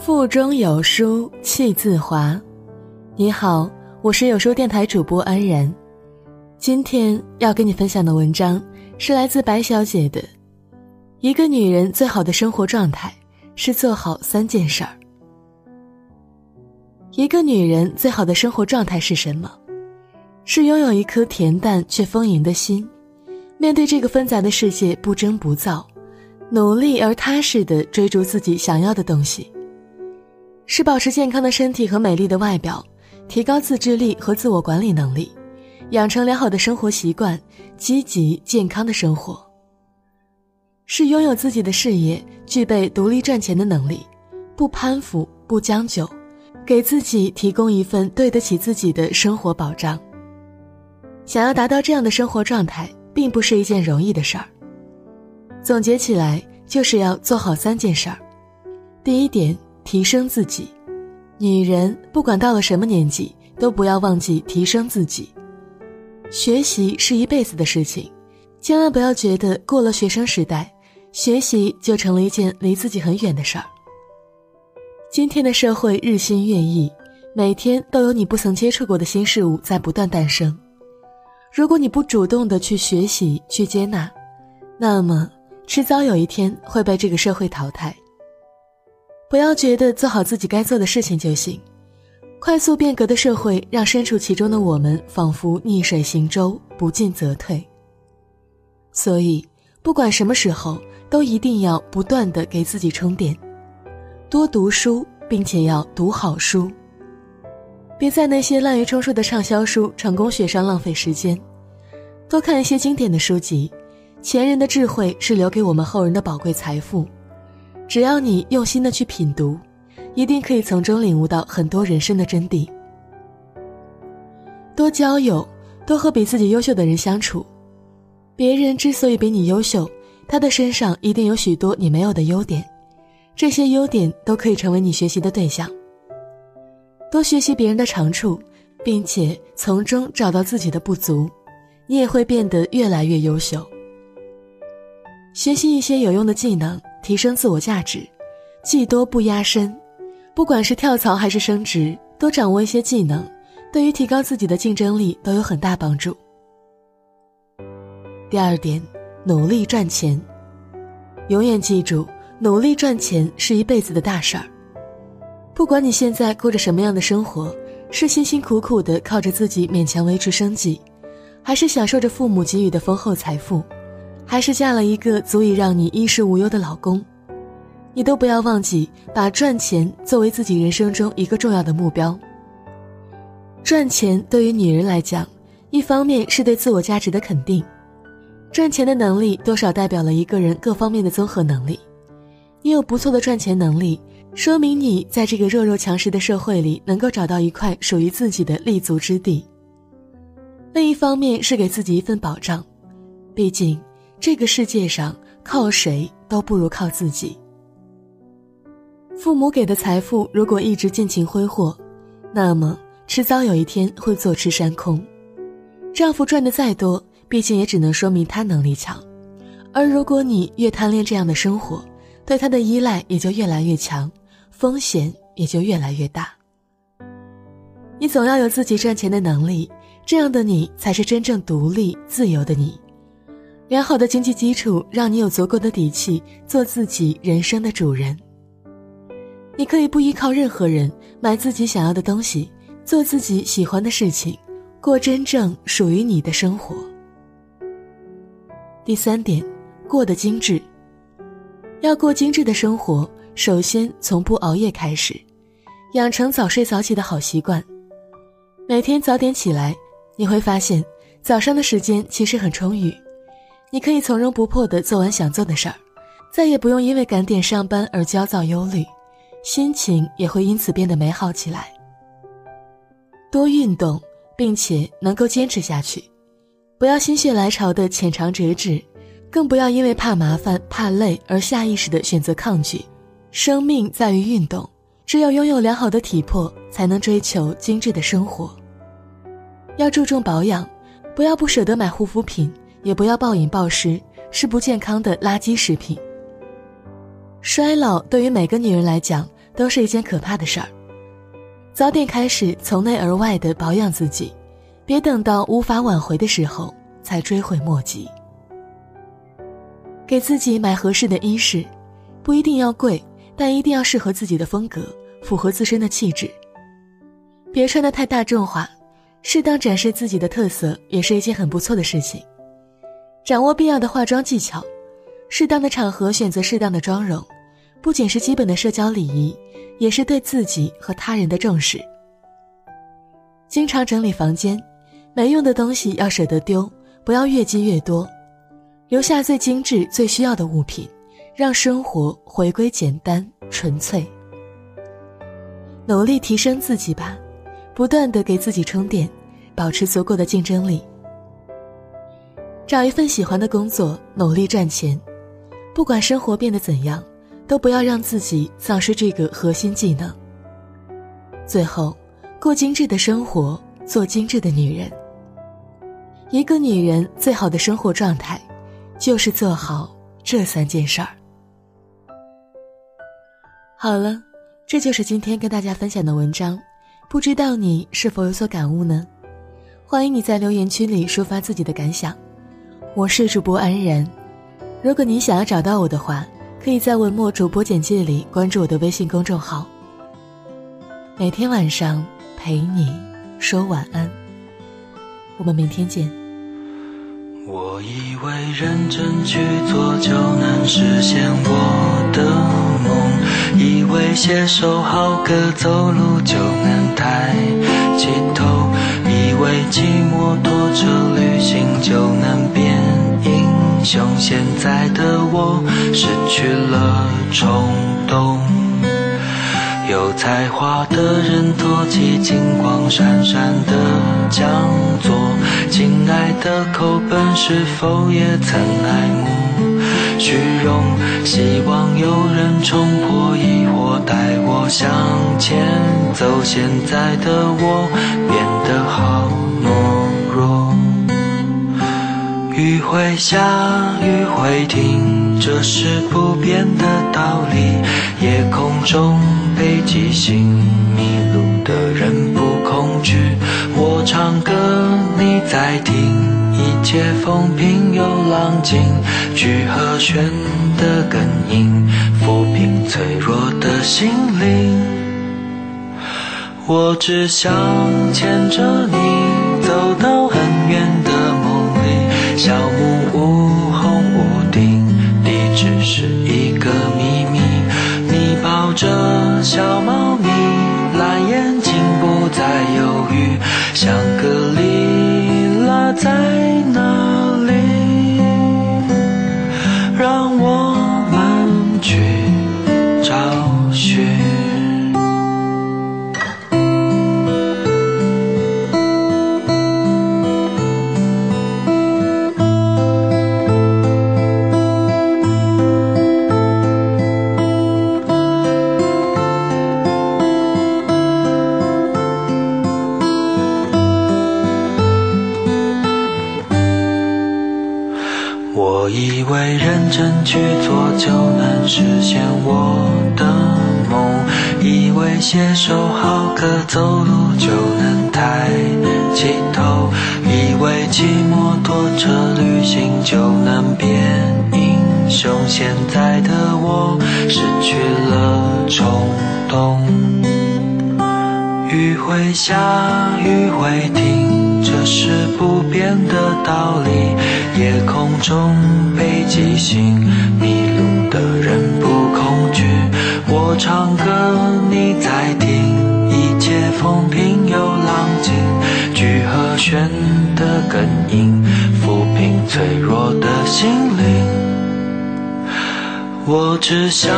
腹中有书气自华。你好，我是有书电台主播安然。今天要跟你分享的文章是来自白小姐的。一个女人最好的生活状态是做好三件事儿。一个女人最好的生活状态是什么？是拥有一颗恬淡却丰盈的心，面对这个纷杂的世界不争不躁，努力而踏实的追逐自己想要的东西。是保持健康的身体和美丽的外表，提高自制力和自我管理能力，养成良好的生活习惯，积极健康的生活。是拥有自己的事业，具备独立赚钱的能力，不攀附，不将就，给自己提供一份对得起自己的生活保障。想要达到这样的生活状态，并不是一件容易的事儿。总结起来，就是要做好三件事儿。第一点。提升自己，女人不管到了什么年纪，都不要忘记提升自己。学习是一辈子的事情，千万不要觉得过了学生时代，学习就成了一件离自己很远的事儿。今天的社会日新月异，每天都有你不曾接触过的新事物在不断诞生。如果你不主动的去学习、去接纳，那么迟早有一天会被这个社会淘汰。不要觉得做好自己该做的事情就行，快速变革的社会让身处其中的我们仿佛逆水行舟，不进则退。所以，不管什么时候，都一定要不断的给自己充电，多读书，并且要读好书。别在那些滥竽充数的畅销书、成功学上浪费时间，多看一些经典的书籍。前人的智慧是留给我们后人的宝贵财富。只要你用心的去品读，一定可以从中领悟到很多人生的真谛。多交友，多和比自己优秀的人相处。别人之所以比你优秀，他的身上一定有许多你没有的优点，这些优点都可以成为你学习的对象。多学习别人的长处，并且从中找到自己的不足，你也会变得越来越优秀。学习一些有用的技能。提升自我价值，技多不压身。不管是跳槽还是升职，多掌握一些技能，对于提高自己的竞争力都有很大帮助。第二点，努力赚钱。永远记住，努力赚钱是一辈子的大事儿。不管你现在过着什么样的生活，是辛辛苦苦的靠着自己勉强维持生计，还是享受着父母给予的丰厚财富。还是嫁了一个足以让你衣食无忧的老公，你都不要忘记把赚钱作为自己人生中一个重要的目标。赚钱对于女人来讲，一方面是对自我价值的肯定，赚钱的能力多少代表了一个人各方面的综合能力。你有不错的赚钱能力，说明你在这个弱肉强食的社会里能够找到一块属于自己的立足之地。另一方面是给自己一份保障，毕竟。这个世界上靠谁都不如靠自己。父母给的财富如果一直尽情挥霍，那么迟早有一天会坐吃山空。丈夫赚的再多，毕竟也只能说明他能力强。而如果你越贪恋这样的生活，对他的依赖也就越来越强，风险也就越来越大。你总要有自己赚钱的能力，这样的你才是真正独立自由的你。良好的经济基础让你有足够的底气做自己人生的主人。你可以不依靠任何人，买自己想要的东西，做自己喜欢的事情，过真正属于你的生活。第三点，过得精致。要过精致的生活，首先从不熬夜开始，养成早睡早起的好习惯。每天早点起来，你会发现早上的时间其实很充裕。你可以从容不迫地做完想做的事儿，再也不用因为赶点上班而焦躁忧虑，心情也会因此变得美好起来。多运动，并且能够坚持下去，不要心血来潮的浅尝辄止，更不要因为怕麻烦、怕累而下意识的选择抗拒。生命在于运动，只有拥有良好的体魄，才能追求精致的生活。要注重保养，不要不舍得买护肤品。也不要暴饮暴食，是不健康的垃圾食品。衰老对于每个女人来讲都是一件可怕的事儿。早点开始从内而外的保养自己，别等到无法挽回的时候才追悔莫及。给自己买合适的衣饰，不一定要贵，但一定要适合自己的风格，符合自身的气质。别穿的太大众化，适当展示自己的特色也是一件很不错的事情。掌握必要的化妆技巧，适当的场合选择适当的妆容，不仅是基本的社交礼仪，也是对自己和他人的重视。经常整理房间，没用的东西要舍得丢，不要越积越多，留下最精致、最需要的物品，让生活回归简单纯粹。努力提升自己吧，不断的给自己充电，保持足够的竞争力。找一份喜欢的工作，努力赚钱。不管生活变得怎样，都不要让自己丧失这个核心技能。最后，过精致的生活，做精致的女人。一个女人最好的生活状态，就是做好这三件事儿。好了，这就是今天跟大家分享的文章，不知道你是否有所感悟呢？欢迎你在留言区里抒发自己的感想。我是主播安然，如果你想要找到我的话，可以在文末主播简介里关注我的微信公众号。每天晚上陪你说晚安，我们明天见。我以为认真去做就能实现我的梦，以为写首好歌走路就能抬起头。以为骑摩托车旅行就能像，现在的我失去了冲动。有才华的人托起金光闪闪的讲座，亲爱的口本是否也曾爱慕虚荣？希望有人冲破疑惑，带我向前走。现在的我变得好懦弱，雨会下，雨会停，这是不变的道理。夜空中北极星，迷路的人不恐惧。我唱歌，你在听。一切风平又浪静，聚和弦的根音，抚平脆弱的心灵。我只想牵着你走到很远的，小木屋红屋顶，地址是一个秘密。你抱着小猫咪，蓝眼睛不再犹豫，香格里拉在。就能实现我的梦，以为写首好歌走路就能抬起头，以为骑摩托车旅行就能变英雄。现在的我失去了冲动，雨会下，雨会停。这是不变的道理。夜空中北极星，你唱歌，你在听，一切风平又浪静。聚和弦的根音，抚平脆弱的心灵。我只想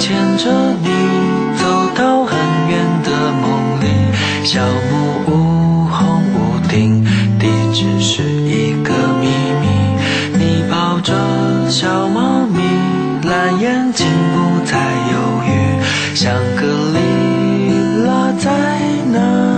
牵着你走到很远的梦里，小木香格里拉在哪？